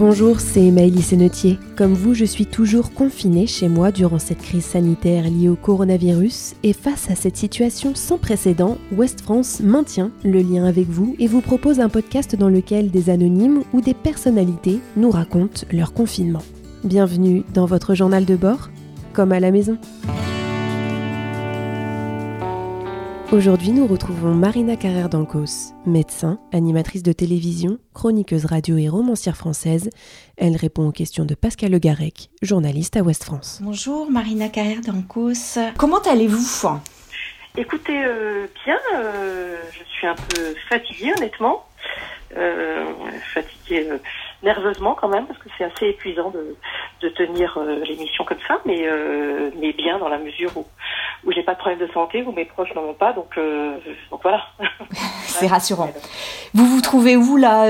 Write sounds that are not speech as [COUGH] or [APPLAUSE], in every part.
Bonjour, c'est Maëlys Sennetier. Comme vous, je suis toujours confinée chez moi durant cette crise sanitaire liée au coronavirus et face à cette situation sans précédent, West France maintient le lien avec vous et vous propose un podcast dans lequel des anonymes ou des personnalités nous racontent leur confinement. Bienvenue dans votre journal de bord, comme à la maison. Aujourd'hui, nous retrouvons Marina Carrère d'Ancos, médecin, animatrice de télévision, chroniqueuse radio et romancière française. Elle répond aux questions de Pascal Le Garec, journaliste à Ouest France. Bonjour Marina Carrère d'Ancos. Comment allez-vous? Écoutez, euh, bien, euh, je suis un peu fatiguée honnêtement. Euh, fatiguée euh, nerveusement quand même parce que c'est assez épuisant de, de tenir euh, l'émission comme ça, mais euh, mais bien dans la mesure où où j'ai pas de problème de santé, où mes proches n'en ont pas, donc donc voilà. [LAUGHS] c'est rassurant. Vous vous trouvez où là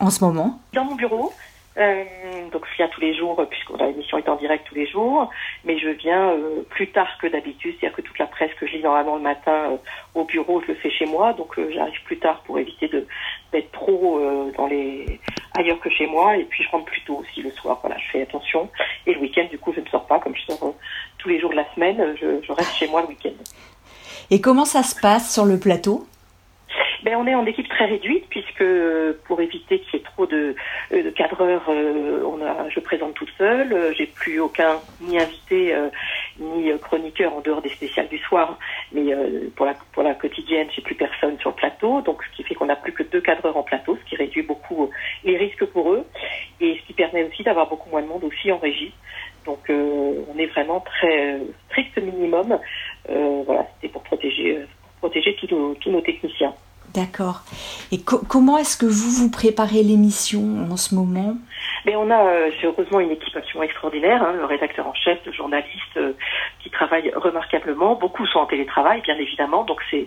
en ce moment? Dans mon bureau. Euh, donc je viens tous les jours puisque l'émission est en direct tous les jours, mais je viens euh, plus tard que d'habitude, c'est-à-dire que toute la presse que je lis normalement le matin euh, au bureau, je le fais chez moi, donc j'arrive plus tard pour éviter de d'être trop dans les ailleurs que chez moi, et puis je rentre plus tôt aussi le soir. Voilà, je fais attention. Et le week-end, du coup, je ne sors pas comme je sors tous les jours de la semaine, je, je reste chez moi le week-end. Et comment ça se passe sur le plateau? Ben, on est en équipe très réduite puisque pour éviter qu'il y ait trop de, euh, de cadreurs, euh, on a, je présente toute seule. Euh, j'ai plus aucun ni invité ni chroniqueur en dehors des spéciales du soir, mais pour la pour la quotidienne, j'ai plus personne sur le plateau, donc ce qui fait qu'on n'a plus que deux cadreurs en plateau, ce qui réduit beaucoup les risques pour eux et ce qui permet aussi d'avoir beaucoup moins de monde aussi en régie. Donc on est vraiment très strict minimum. voilà, c'était pour protéger protéger tous tous nos techniciens. D'accord. Et comment est-ce que vous vous préparez l'émission en ce moment? Mais on a euh, heureusement une équipe absolument extraordinaire, hein, le rédacteur en chef, le journaliste euh, qui travaille remarquablement. Beaucoup sont en télétravail, bien évidemment, donc c'est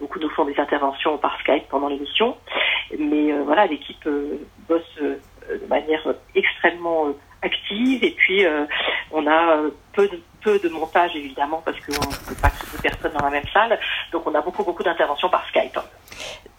beaucoup nous font des interventions par Skype pendant l'émission. Mais euh, voilà, l'équipe bosse de manière extrêmement active et puis on a peu de peu de montage évidemment parce qu'on ne peut pas que deux personnes dans la même salle. Donc on a beaucoup beaucoup d'interventions.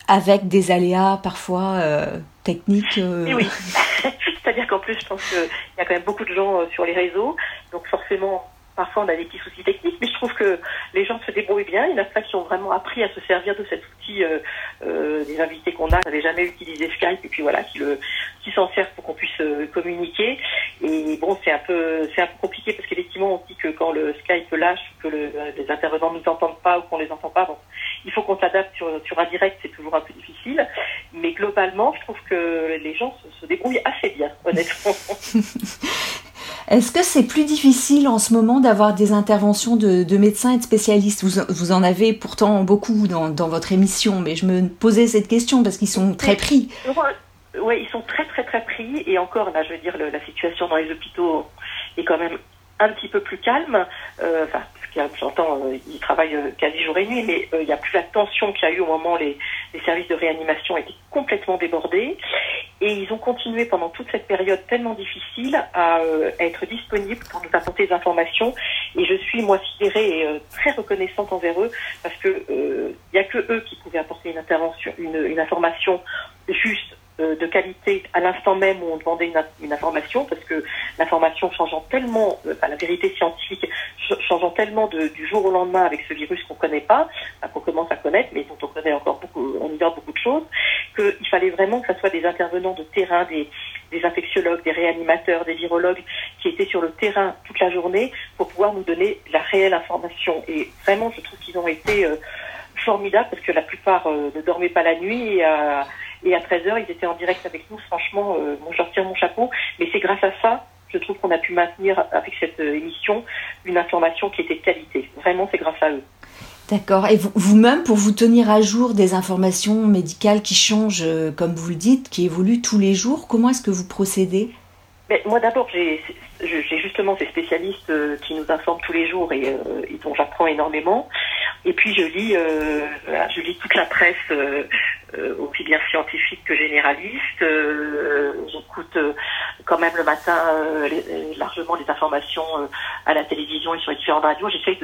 Avec des aléas parfois euh, techniques. Euh... Oui, [LAUGHS] c'est-à-dire qu'en plus je pense qu'il y a quand même beaucoup de gens euh, sur les réseaux, donc forcément parfois on a des petits soucis techniques, mais je trouve que les gens se débrouillent bien. Il y en a plein qui ont vraiment appris à se servir de cet outil. Euh, euh, des invités qu'on a n'avaient jamais utilisé Skype et puis voilà qui s'en servent pour qu'on puisse euh, communiquer. Et bon, c'est un peu compliqué parce qu'effectivement on dit que quand le Skype lâche, que le, les intervenants ne nous entendent pas ou qu'on les entend pas, bon, il faut qu'on s'adapte sur sur un direct, c'est toujours un peu difficile. Mais globalement, je trouve que les gens se, se débrouillent assez bien, honnêtement. [LAUGHS] Est-ce que c'est plus difficile en ce moment d'avoir des interventions de, médecins et de spécialistes vous, vous, en avez pourtant beaucoup dans, dans, votre émission, mais je me posais cette question parce qu'ils sont très pris. Oui, ils sont très très très pris et encore là, je veux dire, la situation dans les hôpitaux est quand même un petit peu plus calme. Euh, enfin, j'entends, euh, ils travaillent euh, quasi jour et nuit, mais il n'y a plus la tension qu'il y a eu au moment les, les services de réanimation étaient complètement débordés. Et ils ont continué pendant toute cette période tellement difficile à, être disponibles pour nous apporter des informations. Et je suis, moi, sidérée et très reconnaissante envers eux parce que il n'y a que eux qui pouvaient apporter une intervention, une, une information juste euh, de qualité à l'instant même où on demandait une, information, parce que l'information changeant tellement, euh, la vérité scientifique changeant tellement de, du jour au lendemain avec ce virus qu'on connaît pas, qu'on commence à connaître, mais dont on connaît encore beaucoup, on ignore beaucoup de choses, qu'il fallait vraiment que ce soit des intervenants de terrain, des, infectiologues, des réanimateurs, des virologues qui étaient sur le terrain toute la journée pour pouvoir nous donner la réelle information. Et vraiment, je trouve qu'ils ont été euh, formidables parce que la plupart ne dormaient pas la nuit et à 13h, ils étaient en direct avec nous. Franchement, euh, je leur tire mon chapeau. Mais c'est grâce à ça, je trouve qu'on a pu maintenir avec cette euh, émission une information qui était de qualité. Vraiment, c'est grâce à eux. D'accord. Et vous-même, pour vous tenir à jour des informations médicales qui changent, euh, comme vous le dites, qui évoluent tous les jours, comment est-ce que vous procédez? Mais moi d'abord, j'ai justement ces spécialistes qui nous informent tous les jours et, et dont j'apprends énormément. Et puis je lis, euh, je lis toute la presse, euh, euh, aussi bien scientifique que généraliste. J'écoute quand même le matin largement les informations à la télévision et sur les différentes radios. J'essaye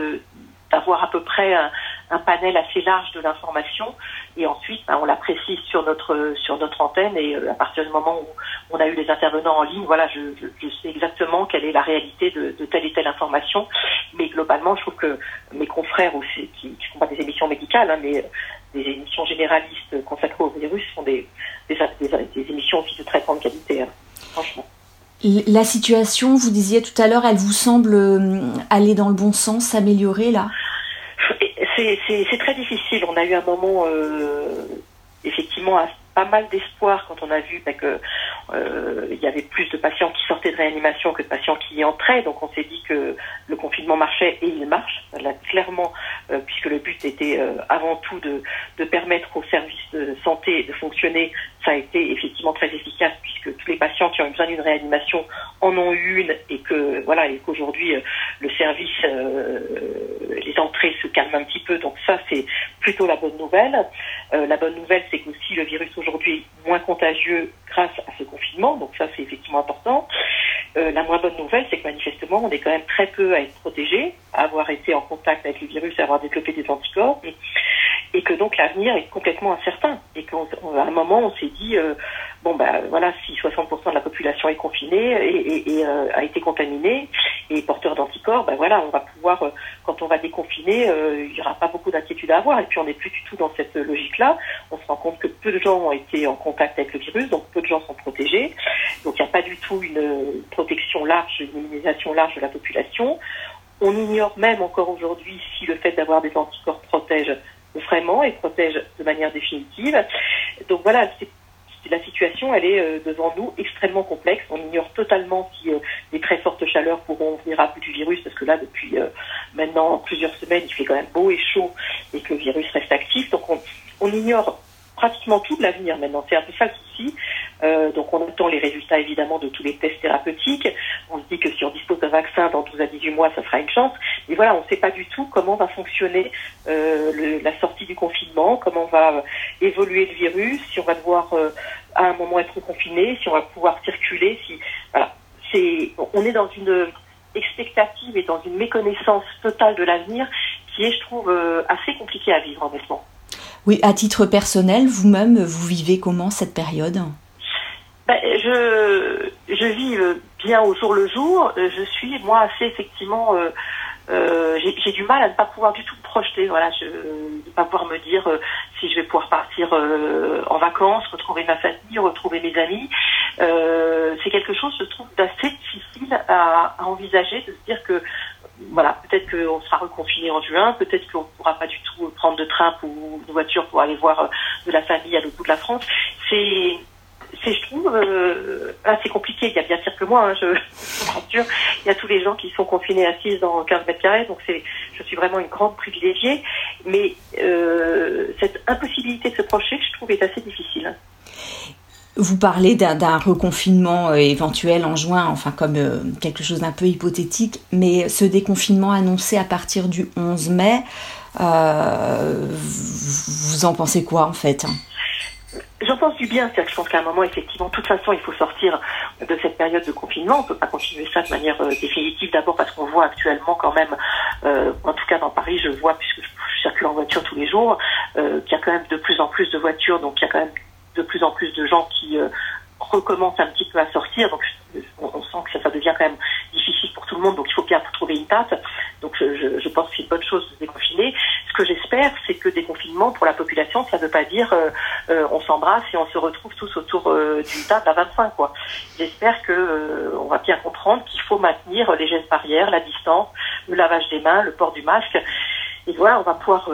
d'avoir à peu près un, un panel assez large de l'information et ensuite ben, on la précise sur notre sur notre antenne et à partir du moment où on a eu les intervenants en ligne, voilà, je, je, sais exactement quelle est la réalité de, de, telle et telle information. Mais globalement, je trouve que mes confrères aussi, qui ne font pas des émissions médicales, hein, mais des émissions généralistes consacrées au virus, sont des, des, des, émissions aussi de très grande qualité, hein, franchement. La situation, vous disiez tout à l'heure, elle vous semble euh, aller dans le bon sens, s'améliorer là? C'est très difficile. On a eu un moment euh, effectivement pas mal d'espoir quand on a vu bah, que euh, il y avait plus de patients qui sortaient de réanimation que de patients qui y entraient. Donc on s'est dit que le confinement marchait et il marche. Clairement, euh, puisque le but était euh, avant tout de, permettre aux services de santé de fonctionner, ça a été effectivement très efficace puisque tous les patients qui ont eu besoin d'une réanimation en ont eu une et que voilà et qu'aujourd'hui le service, les entrées se calment un petit peu. Donc ça c'est plutôt la bonne nouvelle. la bonne nouvelle c'est qu'aussi le virus aujourd'hui est moins contagieux grâce à ce confinement, donc ça c'est effectivement important. Euh, la moins bonne nouvelle, c'est que manifestement, on est quand même très peu à être protégé, à avoir été en contact avec le virus, à avoir développé des anticorps, et, que donc l'avenir est complètement incertain. Et qu'à un moment, on s'est dit, euh, bon ben voilà, si 60% de la population est confinée et, euh, a été contaminée et porteur d'anticorps, ben voilà, on va pouvoir, quand on va déconfiner, il n'y aura pas beaucoup d'inquiétude à avoir. Et puis on n'est plus du tout dans cette logique-là. On se rend compte que peu de gens ont été en contact avec le virus, donc peu de gens sont protégés. Donc il n'y a pas du tout une protection large, une immunisation large de la population. On ignore même encore aujourd'hui si le fait d'avoir des anticorps protège vraiment et protège de manière définitive. Donc voilà, la situation, elle est euh, devant nous extrêmement complexe. On ignore totalement si euh, les très fortes chaleurs pourront venir à bout du virus, parce que là, depuis euh, maintenant plusieurs semaines, il fait quand même beau et chaud et que le virus reste actif. Donc on, on ignore pratiquement tout de l'avenir maintenant. C'est un peu ça le souci. Euh, donc on attend les résultats évidemment de tous les tests thérapeutiques. On se dit que si on dispose d'un vaccin dans 12 à 18 mois, ça sera une chance. Mais voilà, on ne sait pas du tout comment va fonctionner euh, le, la sortie du confinement, comment va euh, évoluer le virus, si on va devoir à un moment être confiné, si on va pouvoir circuler. Si voilà, c'est on est dans une expectative et dans une méconnaissance totale de l'avenir qui est, je trouve, assez compliquée à vivre honnêtement. Oui, à titre personnel, vous-même, vous vivez comment cette période? Ben, je, je vis euh, bien au jour le jour. Euh, je suis, moi, assez effectivement... Euh, j'ai du mal à ne pas pouvoir du tout me projeter, voilà, je ne pas pouvoir me dire si je vais pouvoir partir en vacances, retrouver ma famille, retrouver mes amis. c'est quelque chose, je trouve, d'assez difficile à, envisager, de se dire que voilà, peut-être qu'on sera reconfiné en juin, peut-être qu'on ne pourra pas du tout prendre de train ou de voiture pour aller voir de la famille à l'autre bout de la France. C'est je trouve, euh, assez compliqué. Il y a bien pire que moi, hein, je, [LAUGHS] je. Il y a tous les gens qui sont confinés assises dans 15 mètres carrés, donc c'est, je suis vraiment une grande privilégiée. Mais euh, cette impossibilité de se projeter, je trouve, est assez difficile. Vous parlez d'un, reconfinement euh, éventuel en juin, enfin comme euh, quelque chose d'un peu hypothétique, mais ce déconfinement annoncé à partir du 11 mai, euh, vous en pensez quoi en fait? J'en pense du bien, c'est-à-dire que je pense qu'à un moment, effectivement, de toute façon, il faut sortir de cette période de confinement. On ne peut pas continuer ça de manière définitive. D'abord parce qu'on voit actuellement quand même, en tout cas dans Paris, je vois, puisque je circule en voiture tous les jours, qu'il y a quand même de plus en plus de voitures, donc il y a quand même de plus en plus de gens qui euh, recommencent un petit peu à sortir. Donc on, sent que ça, devient quand même difficile pour tout le monde, donc il faut bien trouver une date. Donc je, je pense que c'est une bonne chose de déconfiner. Ce que j'espère, c'est que déconfinement pour la population, ça ne veut pas dire euh, euh, on s'embrasse et on se retrouve tous autour euh, d'une table à 25. quoi. J'espère que euh, on va bien comprendre qu'il faut maintenir les gestes barrières, la distance, le lavage des mains, le port du masque. Et voilà, on va pouvoir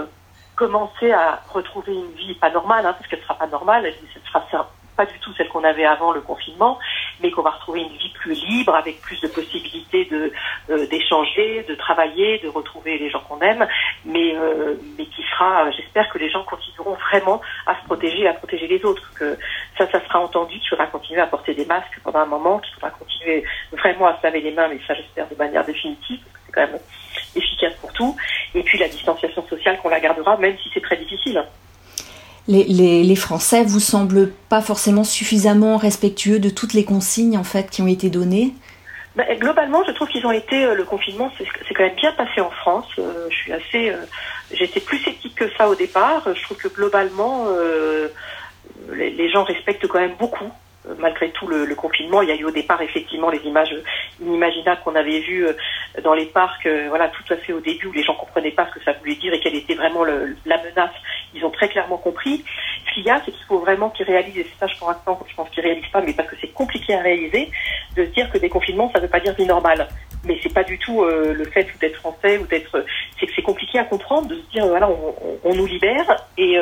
commencer à retrouver une vie pas normale, hein, parce qu'elle ne sera pas normale, ce sera pas du tout celle qu'on avait avant le confinement, mais qu'on va retrouver une vie plus libre, avec plus de possibilités de euh, d'échanger, de travailler, de retrouver les gens qu'on aime, mais euh, mais qui sera, j'espère que les gens continueront vraiment à se protéger, à protéger les autres, que ça, ça sera entendu, qu'il faudra continuer à porter des masques pendant un moment, qu'il faudra continuer vraiment à se laver les mains, mais ça j'espère de manière définitive, parce que c'est quand même efficace pour tout, et puis la distanciation sociale qu'on la gardera, même si c'est très difficile les, les, les, Français vous semblent pas forcément suffisamment respectueux de toutes les consignes en fait qui ont été données? Bah, globalement, je trouve qu'ils ont été le confinement, c'est quand même bien passé en France. je suis assez, j'étais plus sceptique que ça au départ. Je trouve que globalement, les, les, gens respectent quand même beaucoup euh, malgré tout le, confinement, il y a eu au départ effectivement les images inimaginables qu'on avait vues euh, dans les parcs, euh, voilà, tout à fait au début où les gens comprenaient pas ce que ça voulait dire et quelle était vraiment la menace. Ils ont très clairement compris. Ce qu'il y a, c'est qu'il faut vraiment qu'ils réalisent, et c'est ça je l'instant, je pense qu'ils réalisent pas, mais parce que c'est compliqué à réaliser, de se dire que des confinements, ça ne veut pas dire vie normale. Mais c'est pas du tout le fait d'être français ou d'être, c'est que c'est compliqué à comprendre de se dire voilà, on, on, nous libère et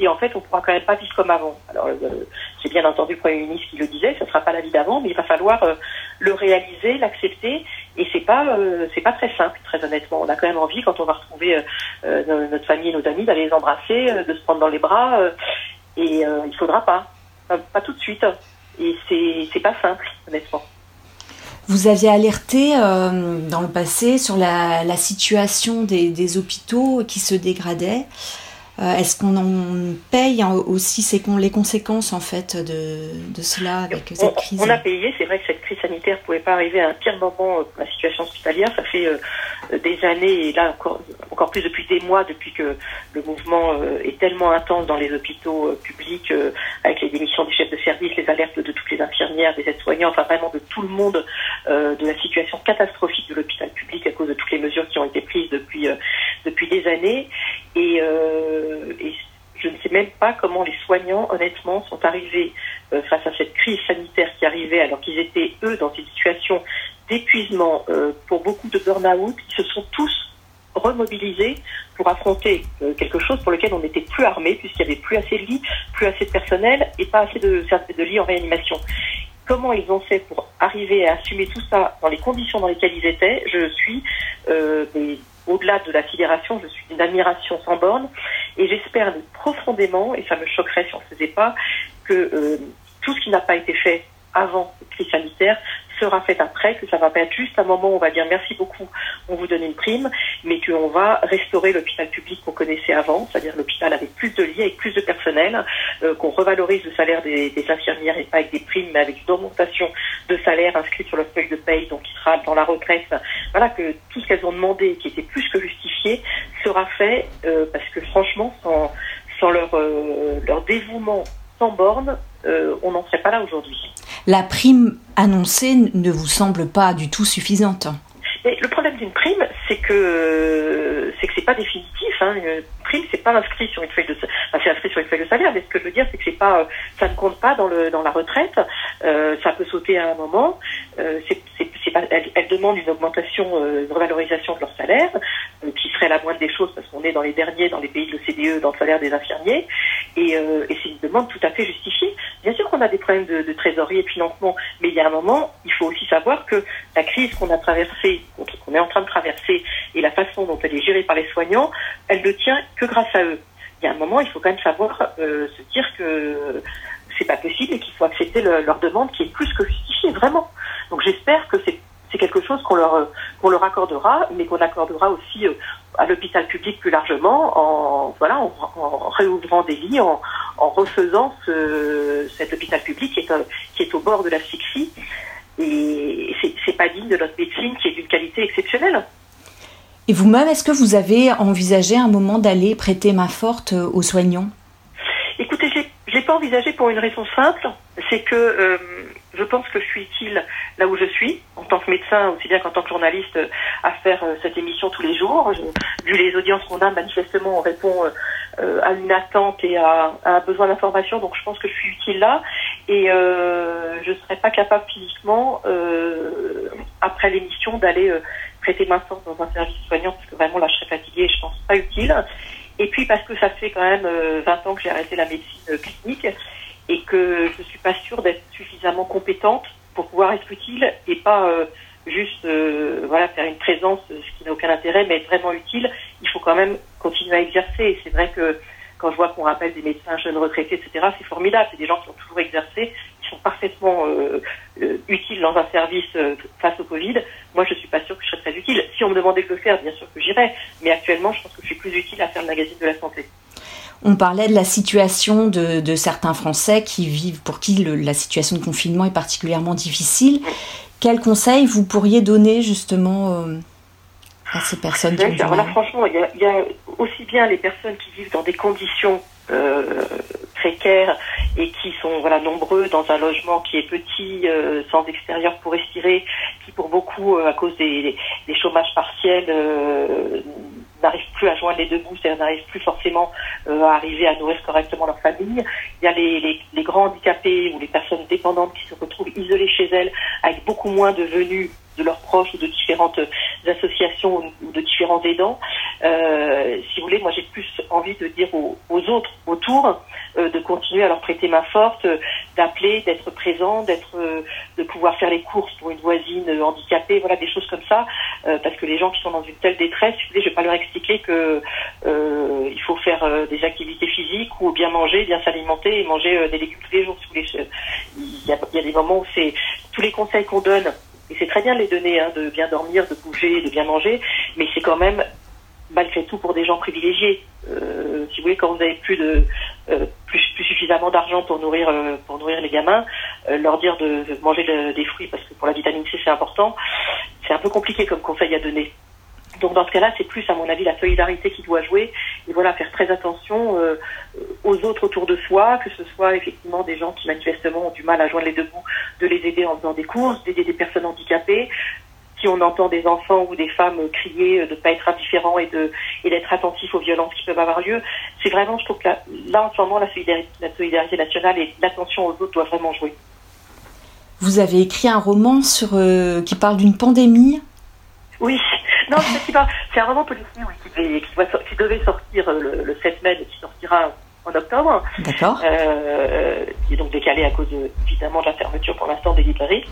et en fait, on pourra quand même pas vivre comme avant. Alors, euh, c'est bien entendu le Premier ministre qui le disait, ce ne sera pas la vie d'avant, mais il va falloir euh, le réaliser, l'accepter, et c'est pas euh, pas très simple, très honnêtement. On a quand même envie, quand on va retrouver notre famille et nos amis, d'aller les embrasser, de se prendre dans les bras, et il faudra pas, pas, tout de suite. Et c'est c'est pas simple, honnêtement. Vous aviez alerté dans le passé sur la, situation des, des, hôpitaux qui se dégradaient. Euh, est-ce qu'on en paye aussi les conséquences en fait de, de cela avec cette crise On a payé, c'est vrai que cette crise sanitaire ne pouvait pas arriver à un pire moment pour la situation hospitalière. Ça fait euh, des années et là encore, encore plus depuis des mois, depuis que le mouvement euh, est tellement intense dans les hôpitaux publics, avec les démissions des chefs de service, les alertes de toutes les infirmières, des aides-soignants, enfin vraiment de tout le monde, de la situation catastrophique de l'hôpital public à cause de toutes les mesures qui ont été prises depuis depuis des années. Et, euh, et, je ne sais même pas comment les soignants, honnêtement, sont arrivés euh, face à cette crise sanitaire qui arrivait alors qu'ils étaient, eux, dans une situation d'épuisement, euh, pour beaucoup de burn-out. Ils se sont tous remobilisés pour affronter euh, quelque chose pour lequel on n'était plus armé, puisqu'il n'y avait plus assez de lits, plus assez de personnel et pas assez de, de lits en réanimation comment ils ont fait pour arriver à assumer tout ça dans les conditions dans lesquelles ils étaient, je suis euh, au-delà de la sidération, je suis d'une admiration sans borne et j'espère profondément, et ça me choquerait si on ne faisait pas, que euh, tout ce qui n'a pas été fait avant cette crise sanitaire sera faite après, que ça va pas être juste un moment où on va dire merci beaucoup, on vous donne une prime, mais qu'on va restaurer l'hôpital public qu'on connaissait avant, c'est-à-dire l'hôpital avec plus de lits, avec plus de personnel, euh, qu'on revalorise le salaire des, infirmières et pas avec des primes, mais avec une augmentation de salaire inscrite sur le feuille de paye, donc qui sera dans la retraite. Voilà, que tout ce qu'elles ont demandé, qui était plus que justifié, sera fait, euh, parce que franchement, sans, sans leur, euh, leur dévouement sans borne, on n'en serait pas là aujourd'hui la prime annoncée ne vous semble pas du tout suffisante. le problème d'une prime, c'est que c'est que c'est pas définitif. Hein. Une prime, c'est pas inscrit sur une feuille de, enfin, c'est inscrit sur une feuille de salaire. Mais ce que je veux dire, c'est que c'est pas, ça ne compte pas dans le dans la retraite. Euh, ça peut sauter à un moment. Euh, c'est, elle, demande une augmentation, euh, une revalorisation de leur salaire, euh, qui serait la moindre des choses parce qu'on est dans les derniers dans les pays de l'OCDE dans le salaire des infirmiers. Et, euh, et c'est une demande tout à fait justifiée. Bien sûr qu'on a des problèmes de, trésorerie et de financement, mais il y a un moment, il faut aussi savoir que la crise qu'on a traversée, qu'on est en train de traverser, et la façon dont elle est gérée par les soignants, elle ne tient que grâce à eux. Il y a un moment, il faut quand même savoir euh, se dire que c'est pas possible et qu'il faut accepter leur demande qui est plus que justifiée, vraiment. Donc j'espère que c'est c'est quelque chose qu'on leur qu'on leur accordera, mais qu'on accordera aussi euh, à l'hôpital public plus largement, en voilà, en, réouvrant des lits, en, en refaisant ce, cet hôpital public qui est, euh, qui est au bord de l'asphyxie. Et c'est pas digne de notre médecine qui est d'une qualité exceptionnelle. Et vous-même, est-ce que vous avez envisagé un moment d'aller prêter main forte euh, aux soignants? Écoutez, je l'ai pas envisagé pour une raison simple, c'est que je pense que je suis utile là où je suis, tant que médecin, aussi bien qu'en tant que journaliste, à faire euh, cette émission tous les jours. vu les audiences qu'on a, manifestement, on répond euh, à une attente et à, un besoin d'information, donc je pense que je suis utile là. Et euh, je ne serais pas capable physiquement, après l'émission, d'aller prêter ma force dans un service soignant, parce que vraiment là, je serais fatiguée et je pense pas utile. Et puis parce que ça fait quand même 20 ans que j'ai arrêté la médecine clinique et que je suis pas sûre d'être suffisamment compétente pour pouvoir être utile et pas euh, juste euh, voilà faire une présence, ce qui n'a aucun intérêt, mais être vraiment utile. Il faut quand même continuer à exercer. C'est vrai que quand je vois qu'on rappelle des médecins jeunes retraités, etc., c'est formidable. C'est des gens qui ont toujours exercé, qui sont parfaitement euh, utiles dans un service face au Covid. Moi, je suis pas sûre que je serais très utile. Si on me demandait de le faire, bien sûr que j'irais. Mais actuellement, je pense que je suis plus utile à faire le magazine de la santé. On parlait de la situation de, certains Français qui vivent, pour qui la situation de confinement est particulièrement difficile. Quel conseil vous pourriez donner justement à ces personnes qui franchement, il y, a, aussi bien les personnes qui vivent dans des conditions euh, précaires et qui sont voilà nombreux dans un logement qui est petit, euh, sans extérieur pour respirer, qui pour beaucoup, euh, à cause des, des chômages partiels, euh, n'arrivent plus à joindre les deux bouts, c'est-à-dire n'arrivent plus forcément à arriver à nourrir correctement leur famille. Il y a les, grands handicapés ou les personnes dépendantes qui se retrouvent isolées chez elles avec beaucoup moins de venus de leurs proches ou de différentes associations ou de différents aidants. Euh, si vous voulez, moi j'ai plus envie de dire aux, autres autour euh, de continuer à leur prêter main forte, d'appeler, d'être présent, d'être, euh, de pouvoir faire les courses pour une voisine handicapée, voilà des choses comme ça, parce que les gens qui sont dans une telle détresse, si vous je vais pas leur expliquer que il faut faire des activités physiques ou bien manger, bien s'alimenter et manger des légumes tous les jours. Il y a des moments où c'est tous les conseils qu'on donne et c'est très bien de les donner, hein, de bien dormir, de bouger, de bien manger, mais c'est quand même malgré tout pour des gens privilégiés. Euh, si vous voulez, quand vous n'avez plus de euh, plus, suffisamment d'argent pour nourrir euh, pour nourrir les gamins, leur dire de, manger des fruits parce que pour la vitamine C c'est important, c'est un peu compliqué comme conseil à donner. Donc dans ce cas-là, c'est plus à mon avis la solidarité qui doit jouer et voilà faire très attention aux autres autour de soi, que ce soit effectivement des gens qui manifestement ont du mal à joindre les deux bouts, de les aider en faisant des courses, d'aider des personnes handicapées, si on entend des enfants ou des femmes crier de ne pas être indifférents et de et d'être attentifs aux violences qui peuvent avoir lieu, c'est vraiment, je trouve que là, en ce moment, la solidarité, la solidarité nationale et l'attention aux autres doit vraiment jouer. Vous avez écrit un roman sur euh, qui parle d'une pandémie? Oui, [LAUGHS] non, c'est un roman policier qui, devait sortir euh, le, 7 mai, mais qui sortira en octobre. D'accord. Euh, qui est donc décalé à cause évidemment de la fermeture pour l'instant des librairies.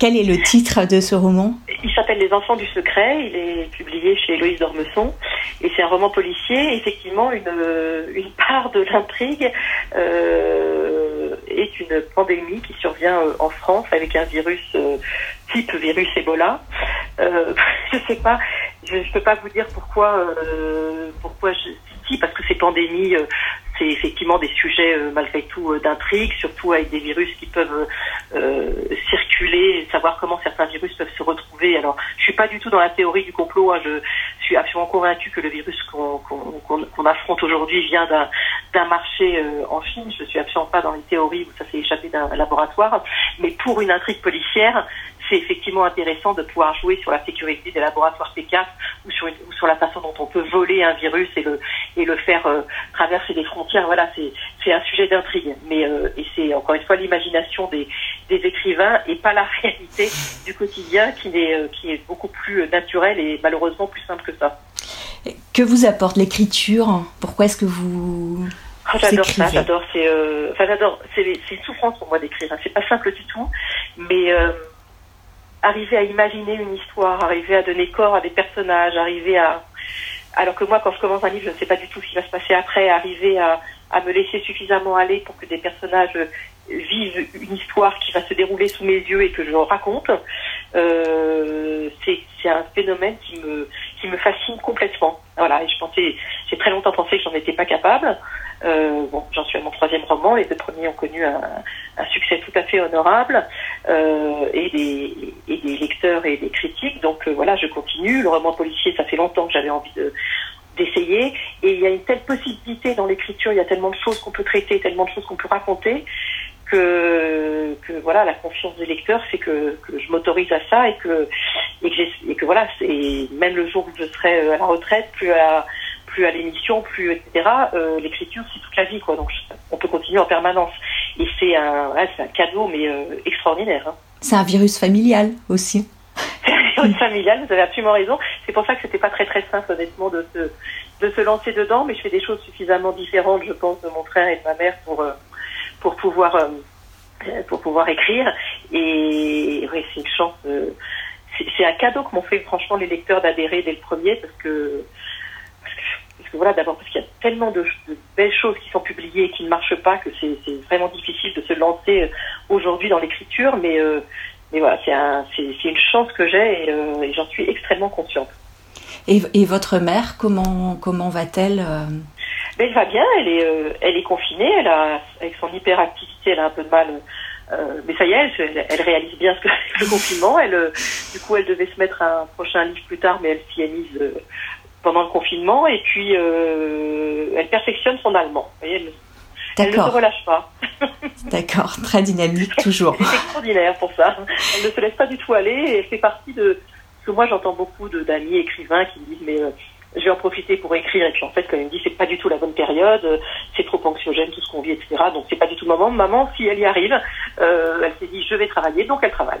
Quel est le titre de ce roman? Il s'appelle Les Enfants du Secret. Il est publié chez Héloïse Dormesson. Et c'est un roman policier. Effectivement, une, une part de l'intrigue euh, est une pandémie qui survient euh, en France avec un virus euh, type virus Ebola. Euh, [LAUGHS] je sais pas, je ne peux pas vous dire pourquoi, euh, pourquoi je, si, parce que ces pandémies c'est effectivement des sujets euh, malgré tout euh, d'intrigue, surtout avec des virus qui peuvent euh, circuler, savoir comment certains virus peuvent se retrouver. Alors, je suis pas du tout dans la théorie du complot. Hein, je suis absolument convaincue que le virus qu'on affronte aujourd'hui vient d'un marché en Chine. Je suis absolument pas dans les théories où ça s'est échappé d'un laboratoire. Mais pour une intrigue policière, c'est effectivement intéressant de pouvoir jouer sur la sécurité des laboratoires P4 ou sur, ou sur la façon dont on peut voler un virus et le, et le faire euh, traverser des frontières. Voilà, c'est un sujet d'intrigue. Mais euh, et c'est encore une fois l'imagination des, des écrivains et pas la [LAUGHS] réalité du quotidien qui est, euh, qui est beaucoup plus naturelle et malheureusement plus simple que ça. Que vous apporte l'écriture? Pourquoi est-ce que vous oh, J'adore ça, j'adore. C'est, enfin, j'adore. C'est, une souffrance pour moi d'écrire. Hein. C'est pas simple du tout, mais arriver à imaginer une histoire, arriver à donner corps à des personnages, arriver à... Alors que moi, quand je commence un livre, je ne sais pas du tout ce qui va se passer après, arriver à, à me laisser suffisamment aller pour que des personnages vivent une histoire qui va se dérouler sous mes yeux et que je raconte, euh, c'est un phénomène qui me, qui me fascine complètement. Voilà, et je pensais, j'ai très longtemps pensé que j'en étais pas capable. Euh, bon, j'en suis à mon troisième roman. Les deux premiers ont connu un, succès tout à fait honorable euh, et, des, et, des, lecteurs et des critiques. Donc voilà, je continue. Le roman policier, ça fait longtemps que j'avais envie de d'essayer et il y a une telle possibilité dans l'écriture, il y a tellement de choses qu'on peut traiter, tellement de choses qu'on peut raconter que, que voilà la confiance des lecteurs c'est que, que je m'autorise à ça et que et que, et que voilà c'est même le jour où je serai à la retraite plus à plus à l'émission, plus etc. Euh, L'écriture, c'est toute la vie, quoi. Donc, on peut continuer en permanence. Et c'est un, ouais, c'est un cadeau, mais euh, extraordinaire. Hein. C'est un virus familial aussi. [LAUGHS] C'est un virus familial. Vous avez absolument raison. C'est pour ça que c'était pas très très simple, honnêtement, de se de se lancer dedans. Mais je fais des choses suffisamment différentes, je pense, de mon frère et de ma mère pour euh, pour pouvoir euh, pour pouvoir écrire. Et oui, c'est une chance. c'est un cadeau que m'ont fait franchement les lecteurs d'adhérer dès le premier parce que voilà, d'abord parce qu'il y a tellement de, belles choses qui sont publiées et qui ne marchent pas que c'est vraiment difficile de se lancer euh, aujourd'hui dans l'écriture, mais, euh, mais voilà, c'est une chance que j'ai et, euh, et j'en suis extrêmement consciente. Et, et, votre mère, comment, comment va-t-elle Elle va bien, elle est, elle est confinée, elle a, avec son hyperactivité, elle a un peu de mal Euh, mais ça y est, elle, elle réalise bien ce que c'est [LAUGHS] le confinement. Elle, euh, du coup, elle devait se mettre un prochain livre plus tard, mais elle s'y est mise euh, pendant le confinement. Et puis, elle perfectionne son allemand. elle, elle, ne se relâche pas. [LAUGHS] D'accord, très dynamique toujours. C'est extraordinaire pour ça. Elle ne se laisse pas du tout aller et elle fait partie de... Parce que moi, j'entends beaucoup d'amis écrivains qui me disent, mais je vais en profiter pour écrire. Et puis en fait, quand il me dit c'est pas du tout la bonne période, euh, c'est trop anxiogène tout ce qu'on vit, etc. Donc c'est pas du tout le moment. Maman, si elle y arrive, euh, elle s'est dit je vais travailler, donc elle travaille.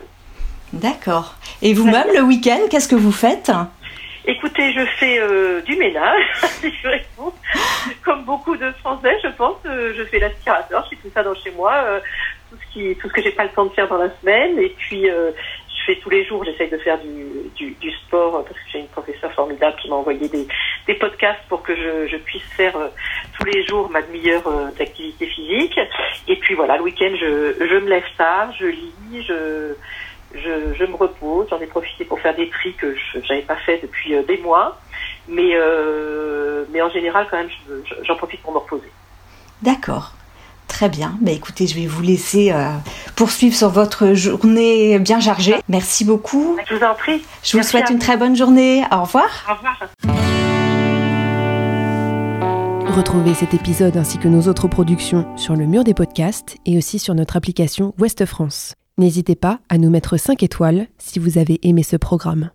D'accord. Et vous-même le week-end, qu'est-ce que vous faites? Écoutez, je fais euh, du ménage, [LAUGHS] comme beaucoup de Français, je pense. je fais l'aspirateur, je fais tout ça dans chez moi, tout ce qui, tout ce que j'ai pas le temps de faire dans la semaine. Et puis, tous les jours, j'essaye de faire du, sport parce que j'ai une professeure formidable qui m'a envoyé des, podcasts pour que je, puisse faire euh, tous les jours ma demi-heure euh, d'activité physique. Et puis voilà, le week-end, je, me lève tard, je lis, je, me repose. J'en ai profité pour faire des tris que je n'avais pas fait depuis euh, des mois. Mais en général, quand même, j'en profite pour me reposer. D'accord. Très bien. Bah, écoutez, je vais vous laisser euh, poursuivre sur votre journée bien chargée. Merci beaucoup. Je vous en prie. Je vous souhaite une très bonne journée. Au revoir. Au revoir. Retrouvez cet épisode ainsi que nos autres productions sur le mur des podcasts et aussi sur notre application Ouest France. N'hésitez pas à nous mettre 5 étoiles si vous avez aimé ce programme.